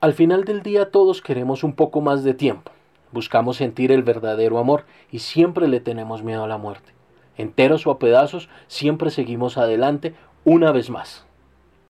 Al final del día todos queremos un poco más de tiempo. Buscamos sentir el verdadero amor y siempre le tenemos miedo a la muerte. Enteros o a pedazos, siempre seguimos adelante una vez más.